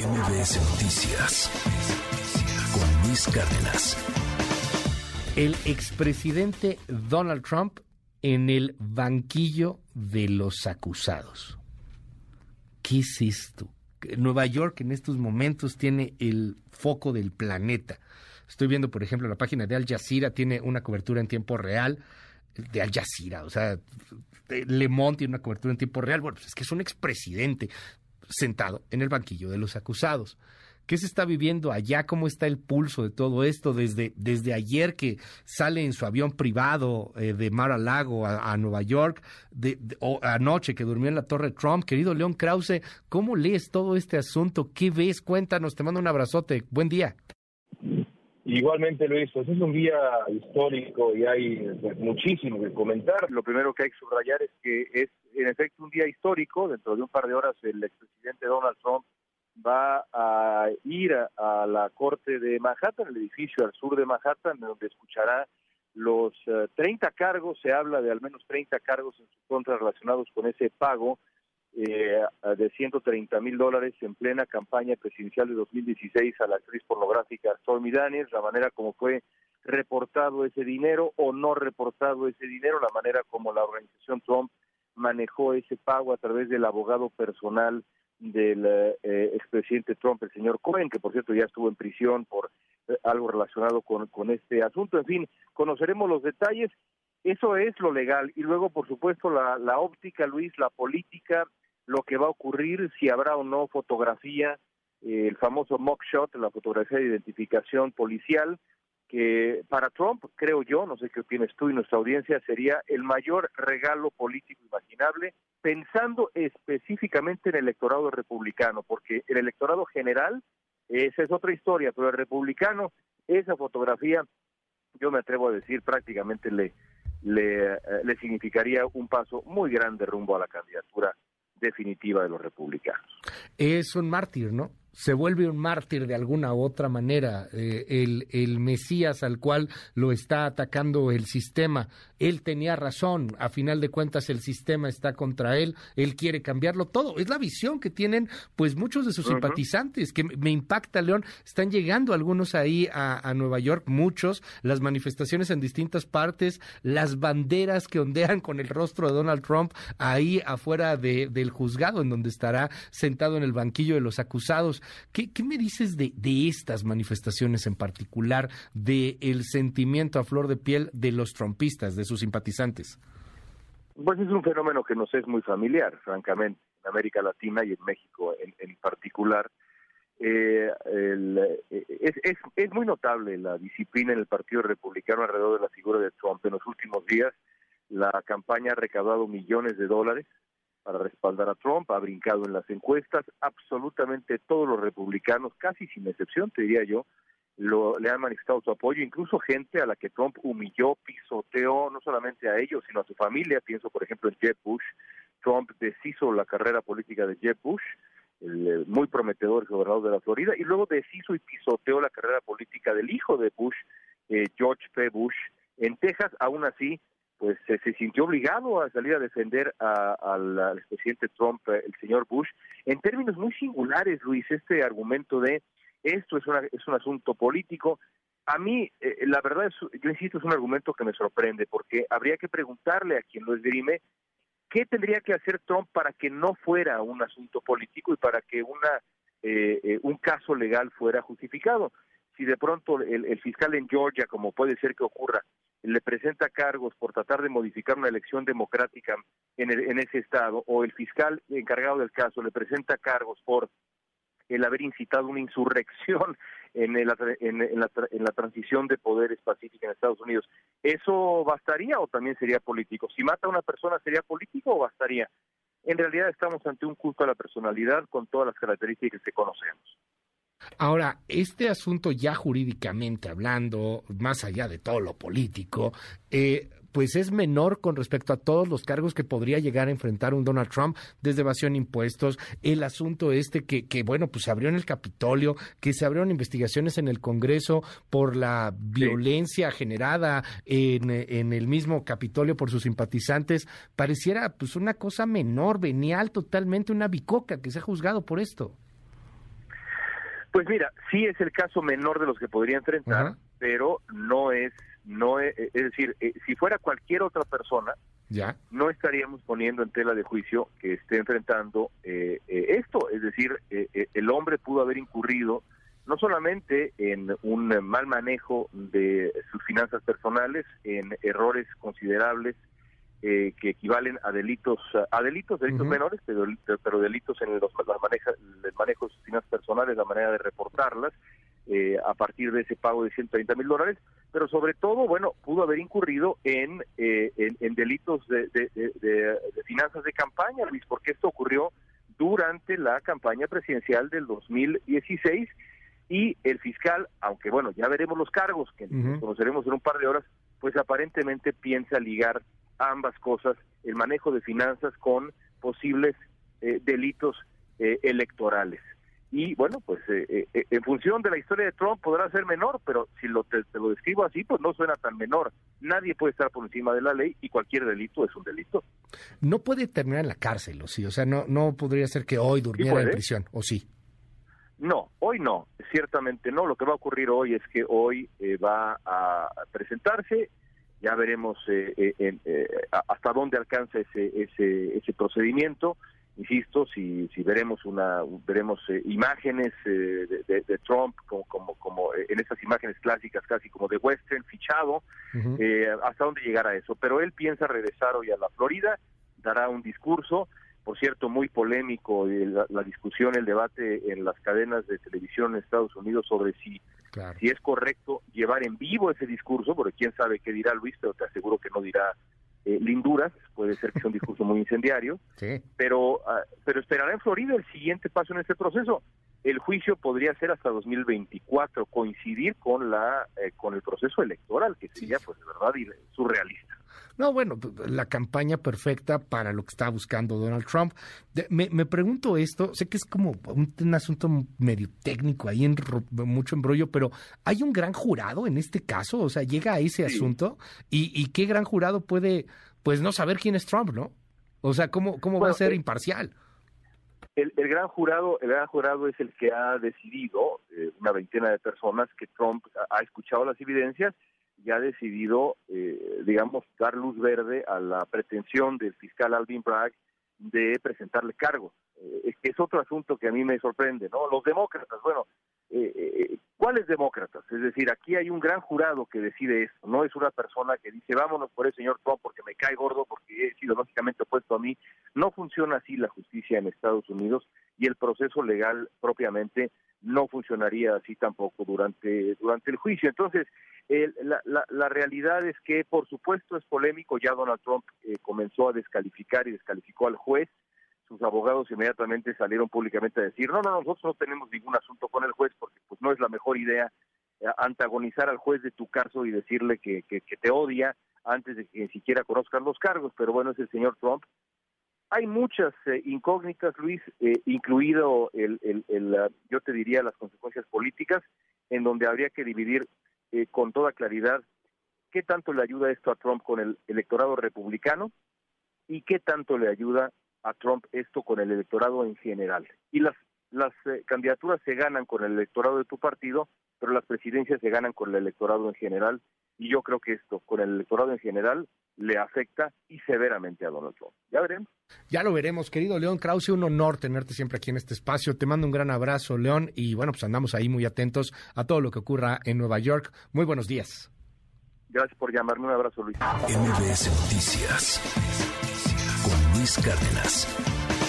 MBS Noticias con Luis Cárdenas. El expresidente Donald Trump en el banquillo de los acusados. ¿Qué es esto? Nueva York en estos momentos tiene el foco del planeta. Estoy viendo, por ejemplo, la página de Al Jazeera tiene una cobertura en tiempo real de Al Jazeera, o sea, Le Monde tiene una cobertura en tiempo real. Bueno, pues es que es un expresidente sentado en el banquillo de los acusados. ¿Qué se está viviendo allá? ¿Cómo está el pulso de todo esto desde, desde ayer que sale en su avión privado eh, de Mar a Lago a, Nueva York, de, o anoche que durmió en la Torre Trump? Querido León Krause, ¿cómo lees todo este asunto? ¿Qué ves? Cuéntanos, te mando un abrazote. Buen día. Igualmente, Luis, pues es un día histórico y hay pues, muchísimo que comentar. Lo primero que hay que subrayar es que es, en efecto, un día histórico. Dentro de un par de horas, el expresidente Donald Trump va a ir a, la corte de Manhattan, el edificio al sur de Manhattan, donde escuchará los 30 eh, cargos. Se habla de al menos 30 cargos en su contra relacionados con ese pago eh, de 130 mil dólares en plena campaña presidencial de 2016 a la actriz pornográfica Stormy Daniels, la manera como fue reportado ese dinero o no reportado ese dinero, la manera como la organización Trump manejó ese pago a través del abogado personal del eh, expresidente Trump, el señor Cohen, que por cierto ya estuvo en prisión por eh, algo relacionado con, con este asunto. En fin, conoceremos los detalles. Eso es lo legal. Y luego, por supuesto, la, la óptica, Luis, la política, lo que va a ocurrir, si habrá o no fotografía, eh, el famoso mugshot, la fotografía de identificación policial, que para Trump, creo yo, no sé qué opinas tú y nuestra audiencia, sería el mayor regalo político imaginable, pensando específicamente en el electorado republicano, porque el electorado general, esa es otra historia, pero el republicano, esa fotografía, yo me atrevo a decir, prácticamente le, le, eh, le significaría un paso muy grande rumbo a la candidatura definitiva de los republicanos. Es un mártir, ¿no? Se vuelve un mártir de alguna u otra manera, eh, el, el, Mesías al cual lo está atacando el sistema. Él tenía razón, a final de cuentas el sistema está contra él, él quiere cambiarlo todo. Es la visión que tienen pues muchos de sus simpatizantes, que me impacta, León, están llegando algunos ahí a, a, Nueva York, muchos, las manifestaciones en distintas partes, las banderas que ondean con el rostro de Donald Trump ahí afuera de, del juzgado en donde estará sentado en el banquillo de los acusados. ¿Qué, me dices de, estas manifestaciones en particular, del el sentimiento a flor de piel de los trompistas, de sus simpatizantes? Pues es un fenómeno que nos es muy familiar, francamente, en América Latina y en México en, particular. Eh, es, es, es, muy notable la disciplina en el Partido Republicano alrededor de la figura de Trump. En los últimos días, la campaña ha recaudado millones de dólares para respaldar a Trump, ha brincado en las encuestas, absolutamente todos los republicanos, casi sin excepción, te diría yo, lo, le han manifestado su apoyo, incluso gente a la que Trump humilló, pisoteó, no solamente a ellos, sino a su familia, pienso por ejemplo en Jeb Bush, Trump deshizo la carrera política de Jeb Bush, el eh, muy prometedor gobernador de la Florida, y luego deshizo y pisoteó la carrera política del hijo de Bush, eh, George P. Bush, en Texas, aún así, pues se, sintió obligado a salir a defender al expresidente Trump, eh, el señor Bush, en términos muy singulares, Luis, este argumento de esto es, una, es un asunto político. A mí, eh, la verdad, es, yo insisto, es un argumento que me sorprende, porque habría que preguntarle a quien lo esgrime qué tendría que hacer Trump para que no fuera un asunto político y para que una eh, un caso legal fuera justificado. Si de pronto el fiscal en Georgia, como puede ser que ocurra, le presenta cargos por tratar de modificar una elección democrática en, en ese estado, o el fiscal encargado del caso le presenta cargos por el haber incitado una insurrección en, en, la, en, la, transición de poderes pacífica en Estados Unidos. ¿Eso bastaría o también sería político? Si mata a una persona, ¿sería político o bastaría? En realidad estamos ante un culto a la personalidad con todas las características que conocemos. Ahora, este asunto ya jurídicamente hablando, más allá de todo lo político, eh, pues es menor con respecto a todos los cargos que podría llegar a enfrentar un Donald Trump desde evasión de impuestos, el asunto este que, que, bueno, pues se abrió en el Capitolio, que se abrieron investigaciones en el Congreso por la violencia generada en, en, el mismo Capitolio por sus simpatizantes, pareciera pues una cosa menor, venial totalmente, una bicoca que se ha juzgado por esto. Pues mira, sí es el caso menor de los que podría enfrentar, pero no es, no es, es decir, eh, si fuera cualquier otra persona, ya. no estaríamos poniendo en tela de juicio que esté enfrentando eh, eh, esto, es decir, el hombre pudo haber incurrido no solamente en un mal manejo de sus finanzas personales, en errores considerables eh, que equivalen a delitos a delitos delitos menores pero, pero delitos en los maneja, el manejo de sus finanzas personales la manera de reportarlas eh, a partir de ese pago de 130 mil dólares pero sobre todo bueno pudo haber incurrido en eh, en, delitos de, de, finanzas de campaña Luis porque esto ocurrió durante la campaña presidencial del 2016 y el fiscal, aunque bueno, ya veremos los cargos que conoceremos en un par de horas, pues aparentemente piensa ligar ambas cosas, el manejo de finanzas con posibles eh, delitos eh, electorales. Y bueno, pues eh, en función de la historia de Trump podrá ser menor, pero si lo te, lo describo así, pues no suena tan menor. Nadie puede estar por encima de la ley y cualquier delito es un delito. No puede terminar en la cárcel, o sí, o sea, no no podría ser que hoy durmiera en prisión, o sí. No, hoy no, ciertamente no. Lo que va a ocurrir hoy es que hoy va a presentarse ya veremos eh, eh, eh, hasta dónde alcanza ese, ese, ese procedimiento. Insisto, si, si veremos una veremos imágenes de, Trump como, como, como en esas imágenes clásicas casi como de western fichado, hasta dónde llegará eso. Pero él piensa regresar hoy a la Florida, dará un discurso. Por cierto, muy polémico la, la, discusión, el debate en las cadenas de televisión en Estados Unidos sobre si, si es correcto llevar en vivo ese discurso, porque quién sabe qué dirá Luis, pero te aseguro que no dirá eh, linduras, puede ser que sea un discurso muy incendiario, pero, ah, pero esperará en Florida el siguiente paso en este proceso. El juicio podría ser hasta 2024, coincidir con la eh, con el proceso electoral, que sería, pues, de verdad, surrealista. No, bueno, la campaña perfecta para lo que está buscando Donald Trump. me, pregunto esto, sé que es como un, asunto medio técnico ahí, en, mucho embrollo, pero ¿hay un gran jurado en este caso? O sea, llega a ese asunto y, qué gran jurado puede, pues, no saber quién es Trump, ¿no? O sea, ¿cómo, cómo va a ser eh, imparcial? El, gran jurado, el gran jurado es el que ha decidido, eh, una veintena de personas, que Trump ha escuchado las evidencias ya ha decidido, eh, digamos, dar luz verde a la pretensión del fiscal Alvin Bragg de presentarle cargos. Eh, es otro asunto que a mí me sorprende, ¿no? Los demócratas, bueno, eh, eh, ¿cuáles demócratas? Es decir, aquí hay un gran jurado que decide esto, no es una persona que dice vámonos por el señor Trump porque me cae gordo, porque he sido lógicamente opuesto a mí. No funciona así la justicia en Estados Unidos y el proceso legal propiamente no funcionaría así tampoco durante, durante el juicio. Entonces, la, la, realidad es que, por supuesto, es polémico. Ya Donald Trump eh, comenzó a descalificar y descalificó al juez. Sus abogados inmediatamente salieron públicamente a decir, no, no, nosotros no tenemos ningún asunto con el juez porque pues no es la mejor idea eh, antagonizar al juez de tu caso y decirle que, que, te odia antes de que ni siquiera conozcan los cargos. Pero bueno, es el señor Trump. Hay muchas eh, incógnitas, Luis, incluido el, el, el yo te diría, las consecuencias políticas, en donde habría que dividir eh, con toda claridad qué tanto le ayuda esto a Trump con el electorado republicano y qué tanto le ayuda a Trump esto con el electorado en general. Y las, las eh, candidaturas se ganan con el electorado de tu partido, pero las presidencias se ganan con el electorado en general. Y yo creo que esto, con el electorado en general, le afecta y severamente a Donald Trump. Ya veremos. Ya lo veremos, querido León Krause, un honor tenerte siempre aquí en este espacio. Te mando un gran abrazo, León, y bueno, pues andamos ahí muy atentos a todo lo que ocurra en Nueva York. Muy buenos días. Gracias por llamarme. Un abrazo, Luis. MBS Noticias con Luis Cárdenas.